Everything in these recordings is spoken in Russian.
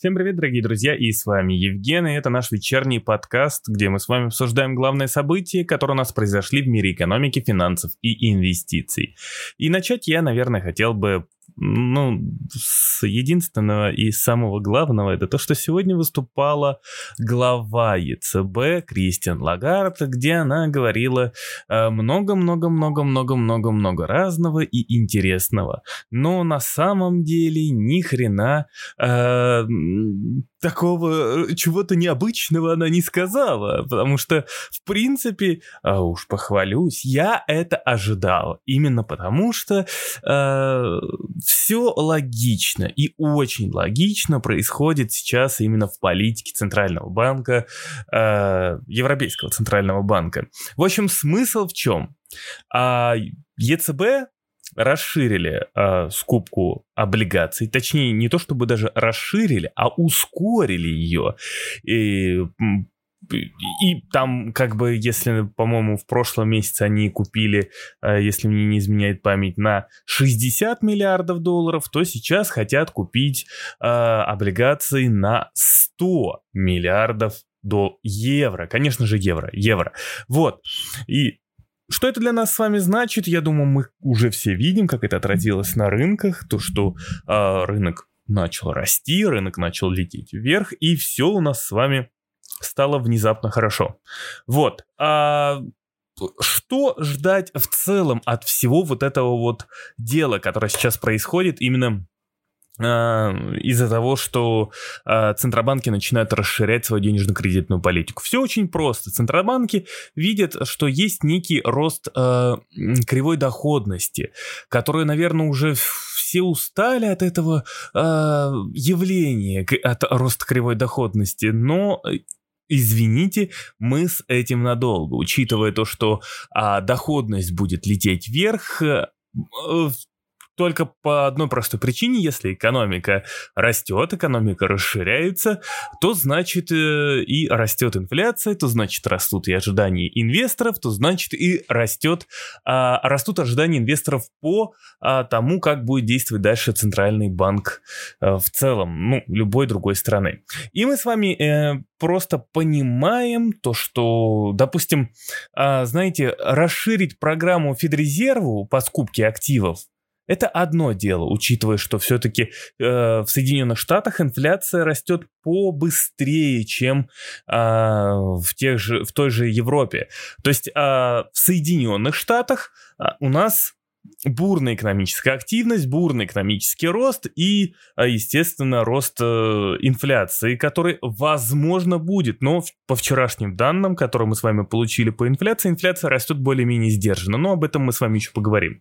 Всем привет, дорогие друзья, и с вами Евген, и это наш вечерний подкаст, где мы с вами обсуждаем главные события, которые у нас произошли в мире экономики, финансов и инвестиций. И начать я, наверное, хотел бы ну, с единственного и самого главного, это то, что сегодня выступала глава ЕЦБ Кристиан Лагард, где она говорила много-много-много-много-много-много разного и интересного. Но на самом деле ни хрена э, такого э, чего-то необычного она не сказала, потому что, в принципе, а уж похвалюсь, я это ожидал, именно потому что э, все логично и очень логично происходит сейчас именно в политике Центрального банка, э, Европейского Центрального банка. В общем, смысл в чем? А, ЕЦБ расширили э, скупку облигаций, точнее не то чтобы даже расширили, а ускорили ее. И и там, как бы, если, по-моему, в прошлом месяце они купили, если мне не изменяет память, на 60 миллиардов долларов, то сейчас хотят купить э, облигации на 100 миллиардов до евро. Конечно же, евро. Евро. Вот. И что это для нас с вами значит? Я думаю, мы уже все видим, как это отразилось на рынках, то, что э, рынок начал расти, рынок начал лететь вверх, и все у нас с вами стало внезапно хорошо. Вот. А что ждать в целом от всего вот этого вот дела, которое сейчас происходит именно а, из-за того, что а, центробанки начинают расширять свою денежно-кредитную политику. Все очень просто. Центробанки видят, что есть некий рост э, кривой доходности, который, наверное, уже все устали от этого э, явления, от роста кривой доходности, но извините, мы с этим надолго, учитывая то, что а, доходность будет лететь вверх, только по одной простой причине, если экономика растет, экономика расширяется, то значит э, и растет инфляция, то значит растут и ожидания инвесторов, то значит и растет, а, растут ожидания инвесторов по а, тому, как будет действовать дальше центральный банк а, в целом, ну, любой другой страны. И мы с вами э, просто понимаем то, что, допустим, а, знаете, расширить программу Федрезерву по скупке активов это одно дело, учитывая, что все-таки э, в Соединенных Штатах инфляция растет побыстрее, чем э, в, тех же, в той же Европе. То есть э, в Соединенных Штатах э, у нас бурная экономическая активность, бурный экономический рост и, а, естественно, рост э, инфляции, который, возможно, будет. Но по вчерашним данным, которые мы с вами получили по инфляции, инфляция растет более-менее сдержанно. Но об этом мы с вами еще поговорим.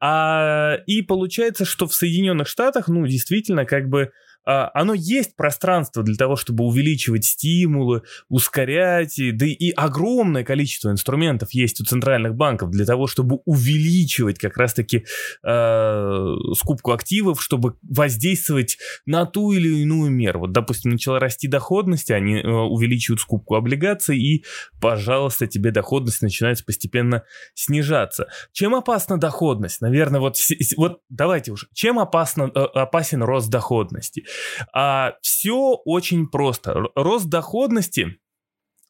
А, и получается, что в Соединенных Штатах, ну, действительно, как бы оно есть пространство для того, чтобы увеличивать стимулы, ускорять, да и огромное количество инструментов есть у центральных банков для того, чтобы увеличивать как раз-таки э, скупку активов, чтобы воздействовать на ту или иную меру. Вот, допустим, начала расти доходность, они э, увеличивают скупку облигаций, и, пожалуйста, тебе доходность начинает постепенно снижаться. Чем опасна доходность? Наверное, вот, вот давайте уже. Чем опасно, э, опасен рост доходности? А, все очень просто. Рост доходности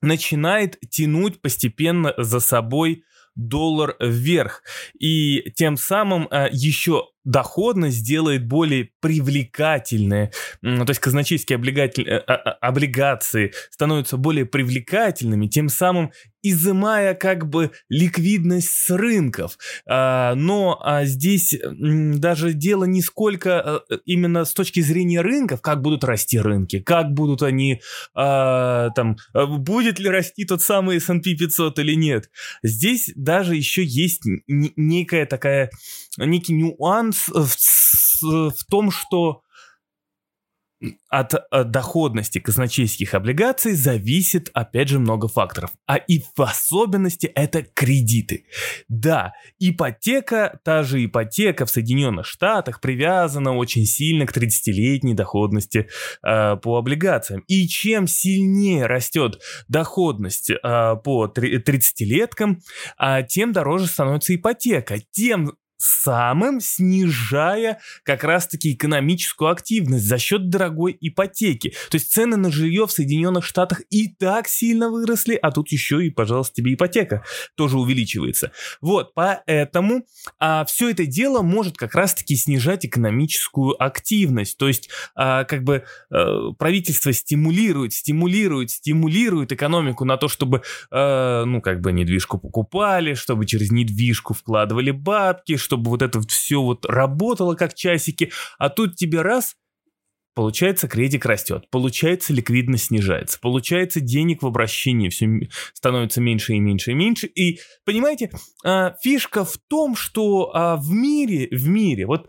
начинает тянуть постепенно за собой доллар вверх. И тем самым а, еще доходность сделает более привлекательные, то есть казначейские э, а, а, облигации становятся более привлекательными, тем самым изымая как бы ликвидность с рынков. А, но здесь даже дело не сколько э, именно с точки зрения рынков, как будут расти рынки, как будут они, там, э, будет ли расти тот самый S&P 500 или нет. Здесь даже еще есть некая такая, некий нюанс в, в том, что от, от доходности казначейских облигаций зависит, опять же, много факторов. А и в особенности это кредиты. Да, ипотека, та же ипотека в Соединенных Штатах привязана очень сильно к 30-летней доходности э, по облигациям. И чем сильнее растет доходность э, по 30-леткам, э, тем дороже становится ипотека. Тем самым снижая как раз-таки экономическую активность за счет дорогой ипотеки. То есть цены на жилье в Соединенных Штатах и так сильно выросли, а тут еще и, пожалуйста, тебе ипотека тоже увеличивается. Вот, поэтому а, все это дело может как раз-таки снижать экономическую активность. То есть, а, как бы а, правительство стимулирует, стимулирует, стимулирует экономику на то, чтобы, а, ну, как бы недвижку покупали, чтобы через недвижку вкладывали бабки, чтобы вот это все вот работало как часики, а тут тебе раз Получается, кредит растет, получается, ликвидность снижается, получается, денег в обращении все становится меньше и меньше и меньше. И, понимаете, а, фишка в том, что а, в мире, в мире, вот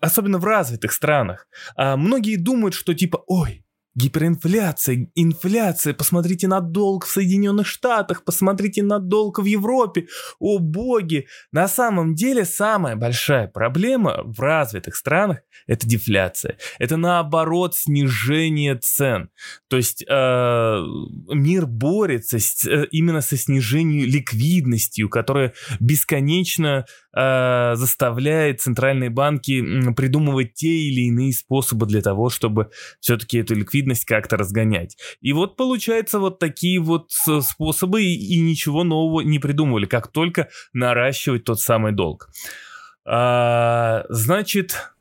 особенно в развитых странах, а, многие думают, что типа, ой, Гиперинфляция, инфляция, посмотрите на долг в Соединенных Штатах, посмотрите на долг в Европе. О боги! На самом деле самая большая проблема в развитых странах – это дефляция. Это наоборот снижение цен. То есть э, мир борется с, э, именно со снижением ликвидностью, которая бесконечно э, заставляет центральные банки придумывать те или иные способы для того, чтобы все-таки эту ликвидность как-то разгонять. И вот получается вот такие вот способы и, и ничего нового не придумывали, как только наращивать тот самый долг. А, значит,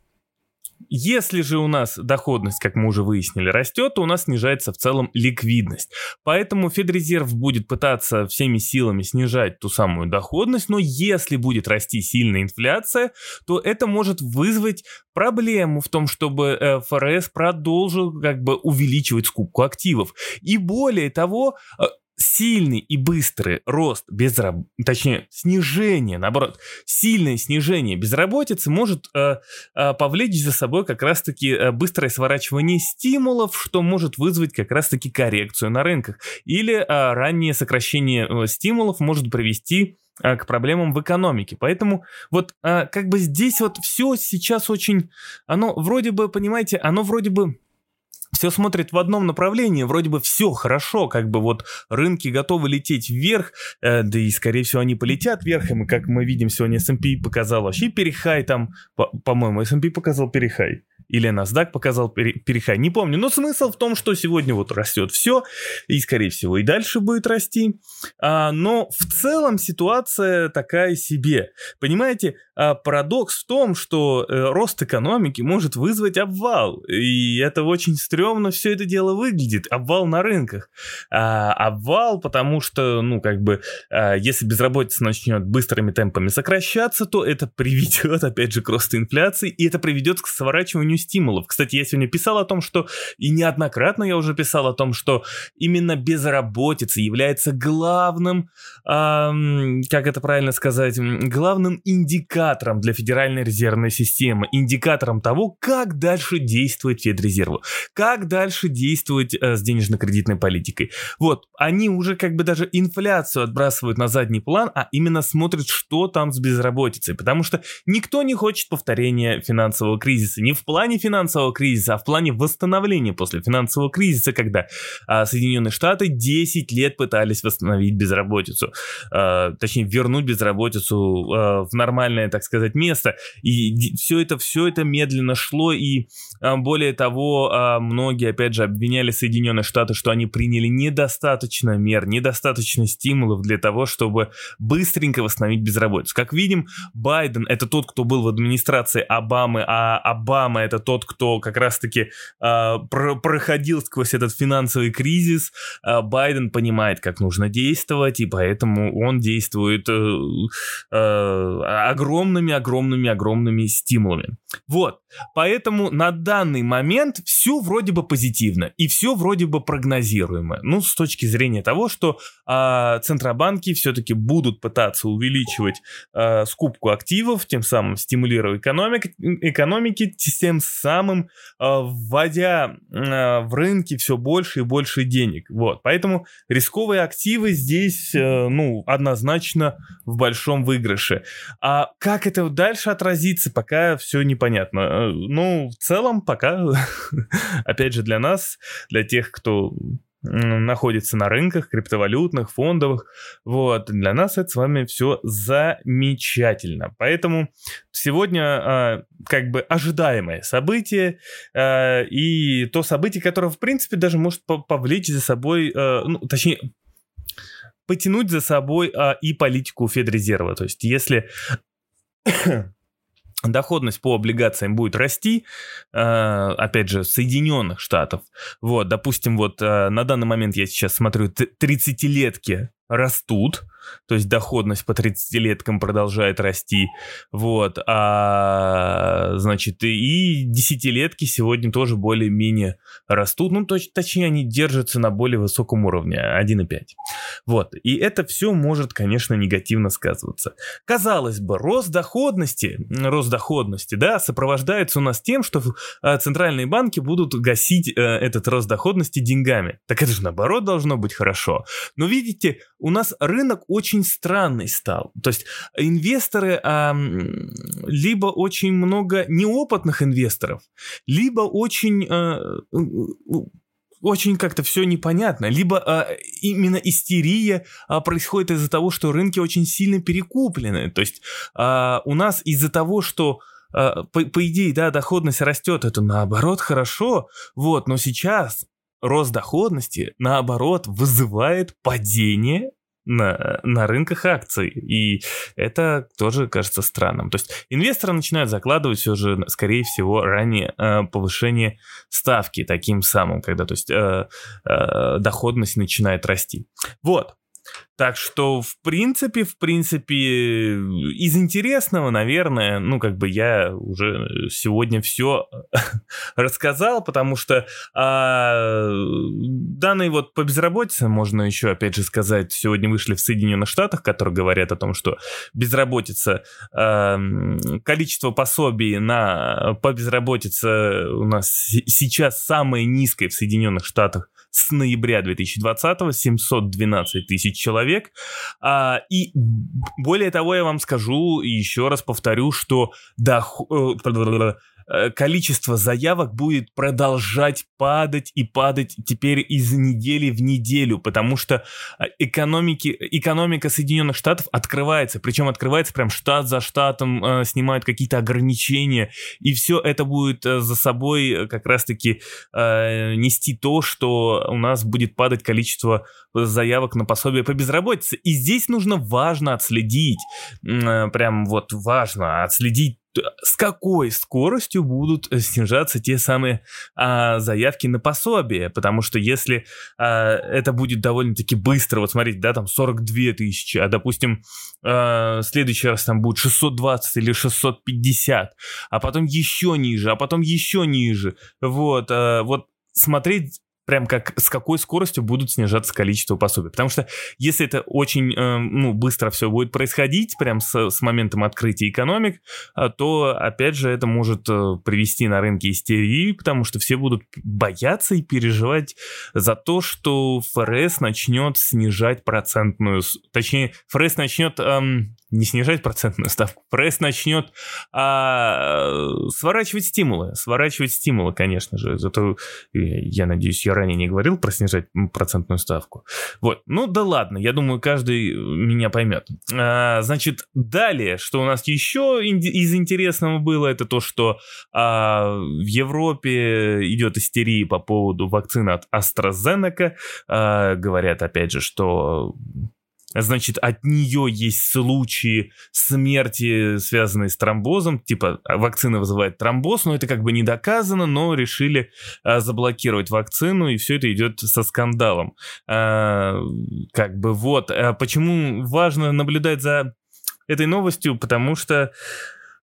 если же у нас доходность, как мы уже выяснили, растет, то у нас снижается в целом ликвидность. Поэтому Федрезерв будет пытаться всеми силами снижать ту самую доходность, но если будет расти сильная инфляция, то это может вызвать проблему в том, чтобы э, ФРС продолжил как бы увеличивать скупку активов. И более того, э, сильный и быстрый рост безраб... точнее, снижение, наоборот, сильное снижение безработицы может э, э, повлечь за собой как раз-таки э, быстрое сворачивание стимулов, что может вызвать как раз-таки коррекцию на рынках. Или э, раннее сокращение э, стимулов может привести э, к проблемам в экономике. Поэтому вот э, как бы здесь вот все сейчас очень, оно вроде бы, понимаете, оно вроде бы все смотрит в одном направлении, вроде бы все хорошо, как бы вот рынки готовы лететь вверх, э, да и скорее всего они полетят вверх, и мы, как мы видим, сегодня S&P показал вообще перехай там, по- по-моему, S&P показал перехай или NASDAQ показал перехай, не помню. Но смысл в том, что сегодня вот растет все, и скорее всего и дальше будет расти. А, но в целом ситуация такая себе. Понимаете, а, парадокс в том, что э, рост экономики может вызвать обвал, и это очень стрёмно все это дело выглядит, обвал на рынках. А, обвал, потому что, ну, как бы, а, если безработица начнет быстрыми темпами сокращаться, то это приведет, опять же, к росту инфляции, и это приведет к сворачиванию стимулов. Кстати, я сегодня писал о том, что, и неоднократно я уже писал о том, что именно безработица является главным, эм, как это правильно сказать, главным индикатором для Федеральной резервной системы, индикатором того, как дальше действует Федрезерву, как дальше действовать э, с денежно-кредитной политикой. Вот, они уже как бы даже инфляцию отбрасывают на задний план, а именно смотрят, что там с безработицей, потому что никто не хочет повторения финансового кризиса, не в плане плане финансового кризиса, а в плане восстановления после финансового кризиса, когда а, Соединенные Штаты 10 лет пытались восстановить безработицу, а, точнее вернуть безработицу а, в нормальное, так сказать, место. И все это, все это медленно шло, и а, более того, а, многие, опять же, обвиняли Соединенные Штаты, что они приняли недостаточно мер, недостаточно стимулов для того, чтобы быстренько восстановить безработицу. Как видим, Байден это тот, кто был в администрации Обамы, а Обама это тот, кто как раз-таки э, про проходил сквозь этот финансовый кризис. Э, Байден понимает, как нужно действовать, и поэтому он действует э, э, огромными, огромными, огромными стимулами. Вот, поэтому на данный момент все вроде бы позитивно и все вроде бы прогнозируемо. Ну, с точки зрения того, что э, центробанки все-таки будут пытаться увеличивать э, скупку активов, тем самым стимулировать экономик, экономики, тем самым э, вводя э, в рынки все больше и больше денег. Вот, поэтому рисковые активы здесь, э, ну, однозначно в большом выигрыше. А как это дальше отразится, пока все непонятно. Ну, в целом, пока, опять же, для нас, для тех, кто находится на рынках криптовалютных, фондовых. Вот, для нас это с вами все замечательно. Поэтому сегодня э, как бы ожидаемое событие э, и то событие, которое, в принципе, даже может повлечь за собой, э, ну, точнее, потянуть за собой э, и политику Федрезерва. То есть, если доходность по облигациям будет расти, э, опять же, Соединенных Штатов. Вот, допустим, вот э, на данный момент я сейчас смотрю 30-летки растут, то есть доходность по 30-леткам продолжает расти, вот, а, значит, и десятилетки сегодня тоже более-менее растут, ну, точ, точнее, они держатся на более высоком уровне, 1,5, вот, и это все может, конечно, негативно сказываться. Казалось бы, рост доходности, рост доходности, да, сопровождается у нас тем, что а, центральные банки будут гасить э, этот рост доходности деньгами, так это же наоборот должно быть хорошо, но видите, у нас рынок очень странный стал. То есть инвесторы, а, либо очень много неопытных инвесторов, либо очень... А, очень как-то все непонятно. Либо а, именно истерия а, происходит из-за того, что рынки очень сильно перекуплены. То есть а, у нас из-за того, что а, по, по идее, да, доходность растет, это наоборот хорошо, вот, но сейчас рост доходности, наоборот, вызывает падение на, на рынках акций. И это тоже кажется странным. То есть инвесторы начинают закладывать все же, скорее всего, ранее э, повышение ставки таким самым, когда то есть, э, э, доходность начинает расти. Вот. Так что, в принципе, в принципе, из интересного, наверное, ну, как бы я уже сегодня все рассказал, потому что а, данные вот по безработице, можно еще, опять же, сказать, сегодня вышли в Соединенных Штатах, которые говорят о том, что безработица, а, количество пособий на, по безработице у нас сейчас самое низкое в Соединенных Штатах с ноября 2020 712 тысяч человек. А, и более того, я вам скажу и еще раз повторю, что доход Э, количество заявок будет продолжать падать и падать теперь из недели в неделю, потому что э, экономики, экономика Соединенных Штатов открывается, причем открывается прям штат за штатом, э, снимают какие-то ограничения, и все это будет э, за собой как раз-таки э, нести то, что у нас будет падать количество заявок на пособие по безработице. И здесь нужно важно отследить, э, прям вот важно отследить с какой скоростью будут э, снижаться те самые а, заявки на пособие, потому что если а, это будет довольно-таки быстро, вот смотрите, да, там 42 тысячи, а допустим а, в следующий раз там будет 620 или 650, а потом еще ниже, а потом еще ниже, вот, а, вот смотреть прям как с какой скоростью будут снижаться количество пособий. Потому что если это очень э, ну, быстро все будет происходить, прям с, с моментом открытия экономик, э, то, опять же, это может э, привести на рынке истерии, потому что все будут бояться и переживать за то, что ФРС начнет снижать процентную... Точнее, ФРС начнет эм, не снижать процентную ставку, пресс начнет а, сворачивать стимулы, сворачивать стимулы, конечно же. Зато, я надеюсь, я ранее не говорил про снижать процентную ставку. Вот, ну да ладно, я думаю, каждый меня поймет. А, значит, далее, что у нас еще из интересного было, это то, что а, в Европе идет истерия по поводу вакцины от AstraZeneca. А, говорят, опять же, что Значит, от нее есть случаи смерти, связанные с тромбозом. Типа, вакцина вызывает тромбоз, но это как бы не доказано, но решили а, заблокировать вакцину, и все это идет со скандалом. А, как бы вот. А почему важно наблюдать за этой новостью? Потому что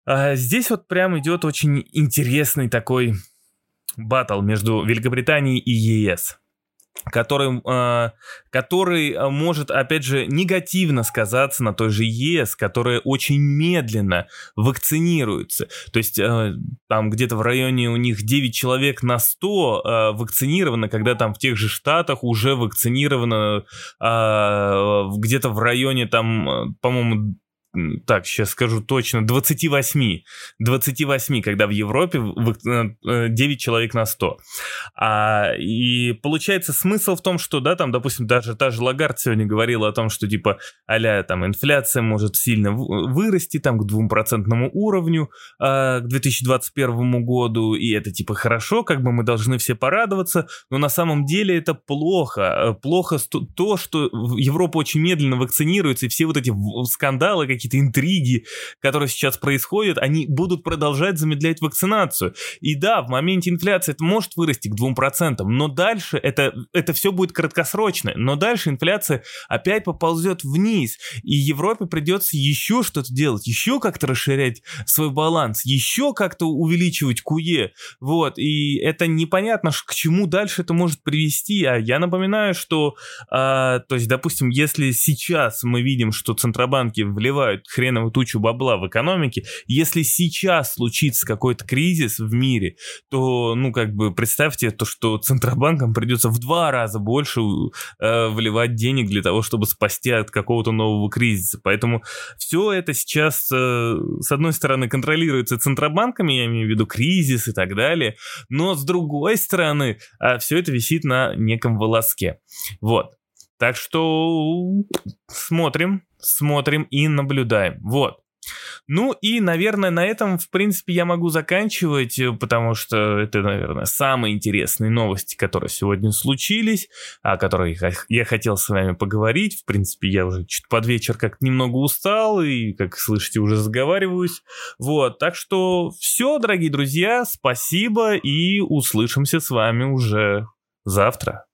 а, здесь вот прям идет очень интересный такой батл между Великобританией и ЕС который, э, который э, может, опять же, негативно сказаться на той же ЕС, которая очень медленно вакцинируется. То есть э, там где-то в районе у них 9 человек на 100 э, вакцинировано, когда там в тех же штатах уже вакцинировано где-то в районе там, по-моему, так, сейчас скажу точно, 28. 28, когда в Европе 9 э, человек на 100. А, и получается смысл в том, что, да, там, допустим, даже та же Лагард сегодня говорила о том, что, типа, а там, инфляция может сильно вырасти, там, к 2% уровню а, к 2021 году, и это, типа, хорошо, как бы мы должны все порадоваться, но на самом деле это плохо. Плохо то, что Европа очень медленно вакцинируется, и все вот эти скандалы, какие-то интриги, которые сейчас происходят, они будут продолжать замедлять вакцинацию. И да, в моменте инфляции это может вырасти к 2%, но дальше это, это все будет краткосрочно, но дальше инфляция опять поползет вниз, и Европе придется еще что-то делать, еще как-то расширять свой баланс, еще как-то увеличивать КУЕ, вот, и это непонятно, к чему дальше это может привести, а я напоминаю, что, а, то есть, допустим, если сейчас мы видим, что центробанки вливают хреновую тучу бабла в экономике, если сейчас случится какой-то кризис в мире, то, ну, как бы, представьте то, что центробанкам придется в два раза больше э, вливать денег для того, чтобы спасти от какого-то нового кризиса. Поэтому все это сейчас, э, с одной стороны, контролируется центробанками, я имею в виду кризис и так далее, но с другой стороны, э, все это висит на неком волоске. Вот. Так что смотрим, смотрим и наблюдаем. Вот. Ну и, наверное, на этом, в принципе, я могу заканчивать, э, потому что это, наверное, самые интересные новости, которые сегодня случились, о которых я хотел с вами поговорить. В принципе, я уже чуть под вечер как немного устал и, как слышите, уже заговариваюсь. Вот, так что все, дорогие друзья, спасибо и услышимся с вами уже завтра.